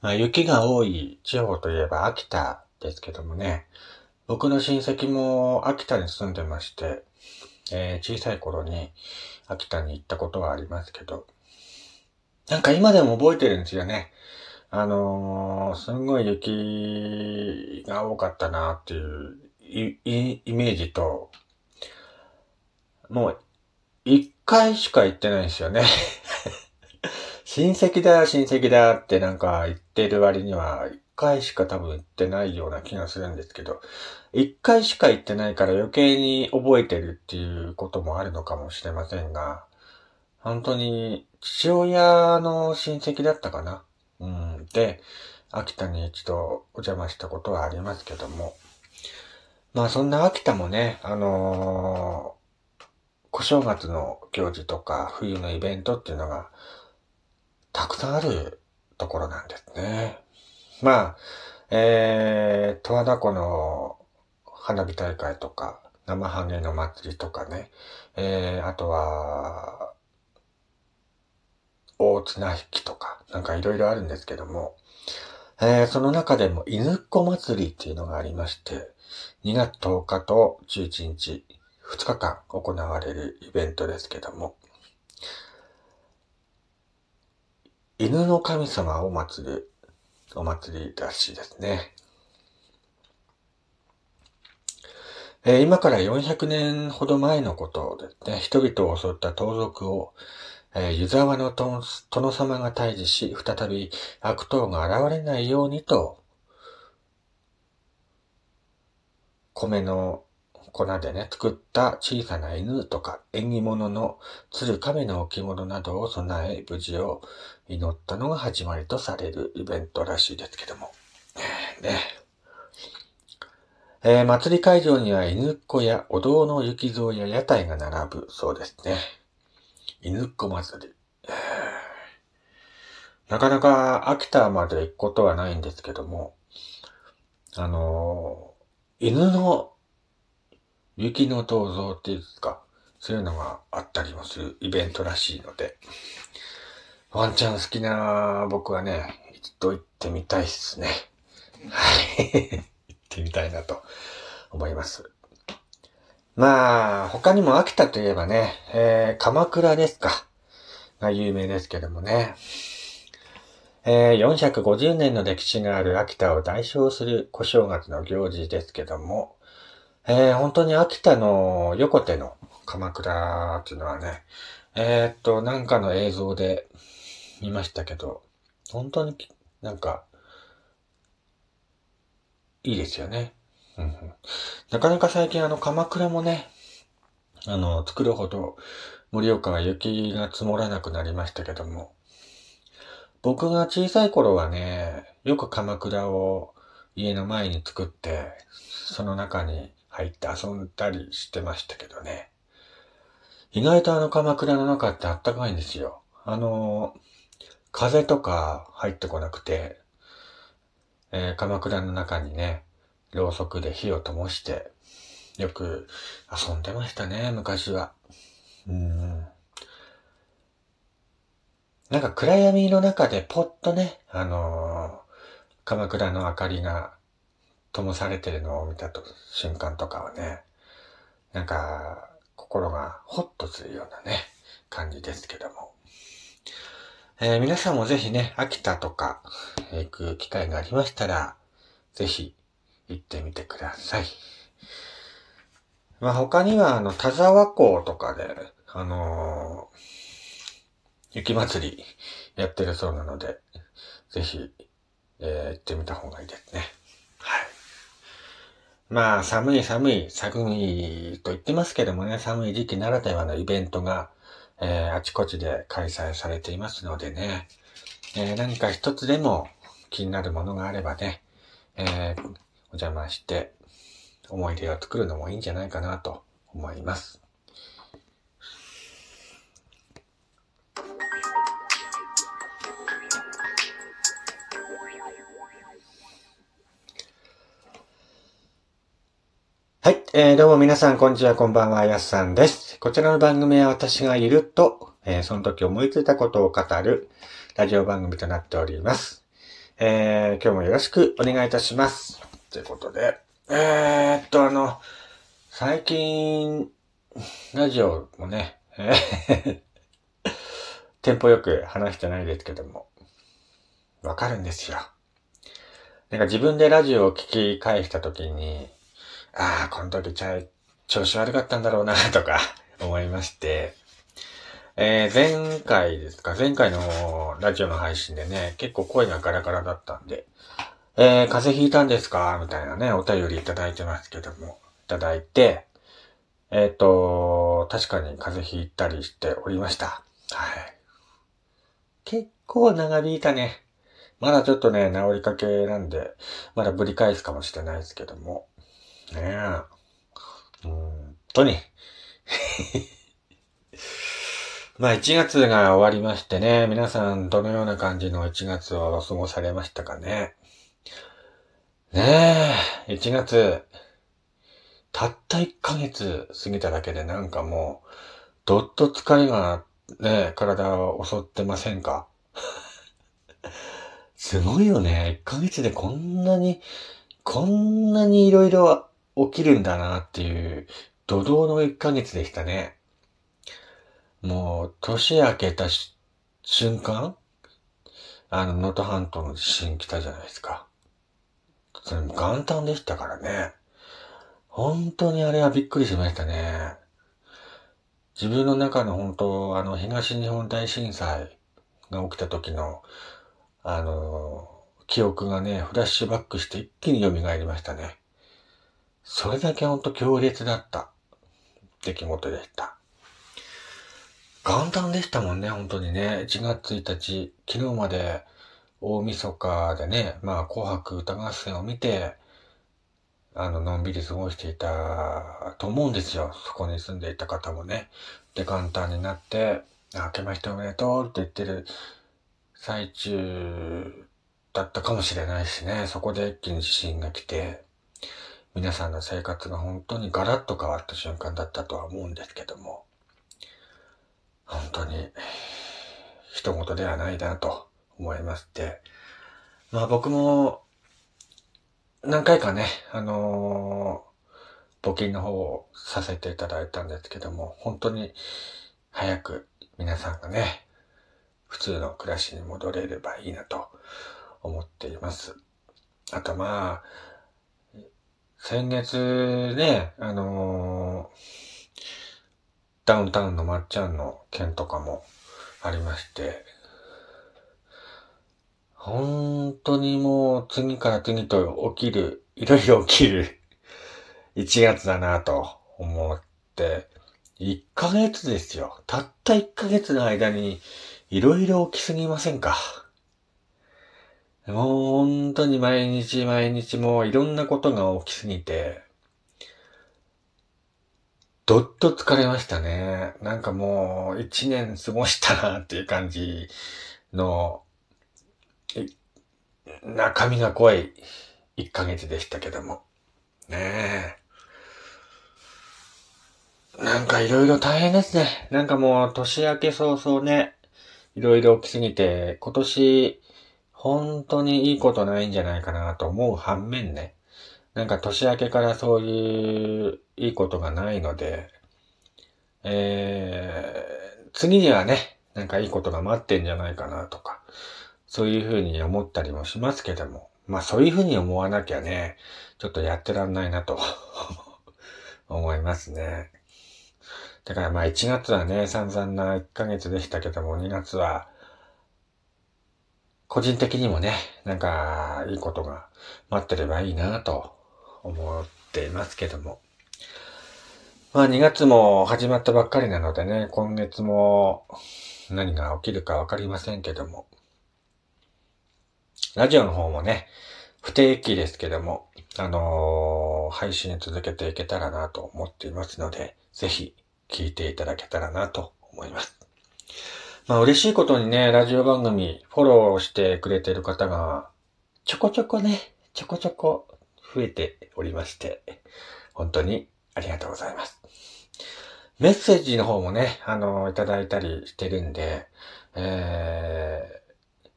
まあ、雪が多い地方といえば秋田ですけどもね、僕の親戚も秋田に住んでまして、えー、小さい頃に秋田に行ったことはありますけど、なんか今でも覚えてるんですよね。あのー、すんごい雪が多かったなっていうイメージと、もう一回しか行ってないんですよね親戚だ、親戚だってなんか言ってる割には、一回しか多分行ってないような気がするんですけど、一回しか行ってないから余計に覚えてるっていうこともあるのかもしれませんが、本当に父親の親戚だったかな？うん。で、秋田に一度お邪魔したことはありますけども。まあそんな秋田もね、あのー、小正月の行事とか冬のイベントっていうのがたくさんあるところなんですね。まあ、えー、十和田湖の花火大会とか、生ハゲの祭りとかね、えー、あとは、大綱引きとか、なんかいろいろあるんですけども、えー、その中でも犬っ子祭りっていうのがありまして、2月10日と11日、2日間行われるイベントですけども、犬の神様を祀るお祭りらしいですね。えー、今から400年ほど前のことですね、人々を襲った盗賊を、えー、湯沢の殿様が退治し、再び悪党が現れないようにと、米の粉でね、作った小さな犬とか縁起物の鶴亀の置物などを備え、無事を祈ったのが始まりとされるイベントらしいですけども。ね。えー、祭り会場には犬っ子やお堂の雪像や屋台が並ぶそうですね。犬っ子祭り。なかなか秋田まで行くことはないんですけども、あのー、犬の雪の銅像っていうか、そういうのがあったりもするイベントらしいので、ワンちゃん好きな僕はね、一度行ってみたいっすね。はい。行ってみたいなと思います。まあ、他にも秋田といえばね、えー、鎌倉ですか。が有名ですけどもね。えー、450年の歴史がある秋田を代表する小正月の行事ですけども、えー、本当に秋田の横手の鎌倉っていうのはね、えー、っと、なんかの映像で見ましたけど、本当になんか、いいですよね。なかなか最近あの鎌倉もね、あの、作るほど盛岡は雪が積もらなくなりましたけども、僕が小さい頃はね、よく鎌倉を家の前に作って、その中に入って遊んだりしてましたけどね。意外とあの鎌倉の中ってあったかいんですよ。あの、風とか入ってこなくて、えー、鎌倉の中にね、ろうそくで火を灯して、よく遊んでましたね、昔は。うん。なんか暗闇の中でポッとね、あのー、鎌倉の明かりが灯されてるのを見たと瞬間とかはね、なんか、心がホッとするようなね、感じですけども。えー、皆さんもぜひね、秋田とか行く機会がありましたら、ぜひ行ってみてください。まあ他には、あの、田沢湖とかで、あのー、雪祭りやってるそうなので、ぜひ、えー、行ってみた方がいいですね。まあ、寒い寒い、寒いと言ってますけどもね、寒い時期ならではのイベントが、えー、あちこちで開催されていますのでね、えー、何か一つでも気になるものがあればね、えー、お邪魔して思い出を作るのもいいんじゃないかなと思います。はい。えー、どうも皆さん、こんにちは、こんばんは、やすさんです。こちらの番組は私がいると、えー、その時思いついたことを語るラジオ番組となっております。えー、今日もよろしくお願いいたします。ということで、えー、っと、あの、最近、ラジオもね、えー テンポよく話してないですけども、わかるんですよ。なんか自分でラジオを聞き返した時に、ああ、この時ちゃい調子悪かったんだろうな、とか思いまして、えー、前回ですか、前回のラジオの配信でね、結構声がガラガラだったんで、えー、風邪ひいたんですか？みたいなね、お便りいただいてますけども、いただいて、えっ、ー、と、確かに風邪ひいたりしておりました。はい。結構長引いたね。まだちょっとね、治りかけなんで、まだぶり返すかもしれないですけども。ねえ。うんとに。まあ1月が終わりましてね、皆さんどのような感じの1月を過ごされましたかね。ねえ、1月、たった1ヶ月過ぎただけでなんかもう、どっと疲れがね、体を襲ってませんか？すごいよね。1ヶ月でこんなに、こんなに色々起きるんだなっていう、怒涛の1ヶ月でしたね。もう、年明けた瞬間あの、能登半島の地震来たじゃないですか。それも元旦でしたからね。本当にあれはびっくりしましたね。自分の中の本当、あの、東日本大震災が起きた時のあの、記憶がね、フラッシュバックして一気に蘇りましたね。それだけほんと強烈だった出来事でした。元旦でしたもんね、本当にね。1月1日、昨日まで大晦日でね、まあ、紅白歌合戦を見て、あの、のんびり過ごしていたと思うんですよ。そこに住んでいた方もね。で、元旦になって、明けましておめでとうって言ってる最中だったかもしれないしね、そこで一気に地震が来て、皆さんの生活が本当にガラッと変わった瞬間だったとは思うんですけども、本当に、人事ではないなと思いまして、まあ僕も、何回かね、あのー、募金の方をさせていただいたんですけども、本当に早く皆さんがね、普通の暮らしに戻れればいいなと思っています。あとまあ、先月ね、あのー、ダウンタウンのまっちゃんの件とかもありまして、本当にもう次から次と起きる、いろいろ起きる1月だなと思って、1ヶ月ですよ。たった1ヶ月の間にいろいろ起きすぎませんか？もう本当に毎日毎日もういろんなことが起きすぎて、どっと疲れましたね。なんかもう一年過ごしたなっていう感じの、中身が濃い一ヶ月でしたけども。ねえ。なんかいろいろ大変ですね。なんかもう年明け早々ね、いろいろ起きすぎて、今年、本当にいいことないんじゃないかなと思う反面ね、なんか年明けからそういういいことがないので、えー、次にはね、なんかいいことが待ってんじゃないかなとか、そういうふうに思ったりもしますけども、まあそういうふうに思わなきゃね、ちょっとやってらんないなと 思いますね。だからまあ1月はね、散々な1ヶ月でしたけども、2月は、個人的にもね、なんか、いいことが待ってればいいなと思っていますけども。まあ2月も始まったばっかりなのでね、今月も何が起きるかわかりませんけども。ラジオの方もね、不定期ですけども、あのー、配信続けていけたらなと思っていますので、ぜひ聞いていただけたらなと思います。まあ嬉しいことにね、ラジオ番組フォローしてくれてる方がちょこちょこね、ちょこちょこ増えておりまして、本当にありがとうございます。メッセージの方もね、あの、いただいたりしてるんで、えー、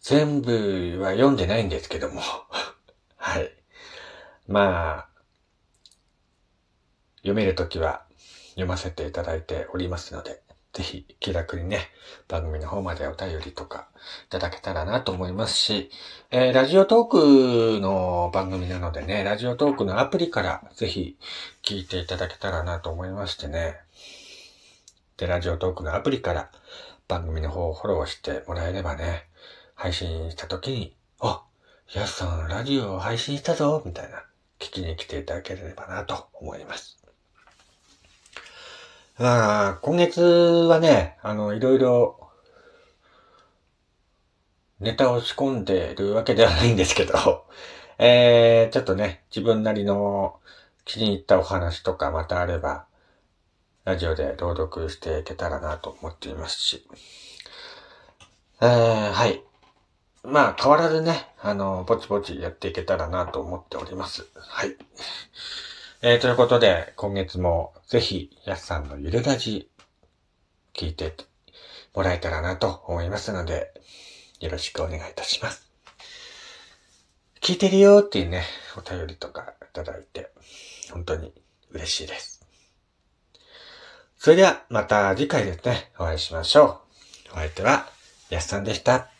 全部は読んでないんですけども。はい。まあ、読めるときは読ませていただいておりますので、ぜひ気楽にね、番組の方までお便りとかいただけたらなと思いますし、えー、ラジオトークの番組なのでね、ラジオトークのアプリからぜひ聞いていただけたらなと思いましてね。で、ラジオトークのアプリから番組の方をフォローしてもらえればね、配信した時に、あ、やすさんラジオを配信したぞみたいな、聞きに来ていただければなと思います。まあ、今月はね、あの、いろいろ、ネタを仕込んでるわけではないんですけど、えー、ちょっとね、自分なりの気に入ったお話とかまたあれば、ラジオで朗読していけたらなと思っていますし、えー、はい。まあ、変わらずね、あの、ぼちぼちやっていけたらなと思っております。はい。えー、ということで、今月もぜひ、やすさんのゆるラジ、聞いてもらえたらなと思いますので、よろしくお願いいたします。聞いてるよっていうね、お便りとかいただいて、本当に嬉しいです。それでは、また次回ですね、お会いしましょう。お相手は、やすさんでした。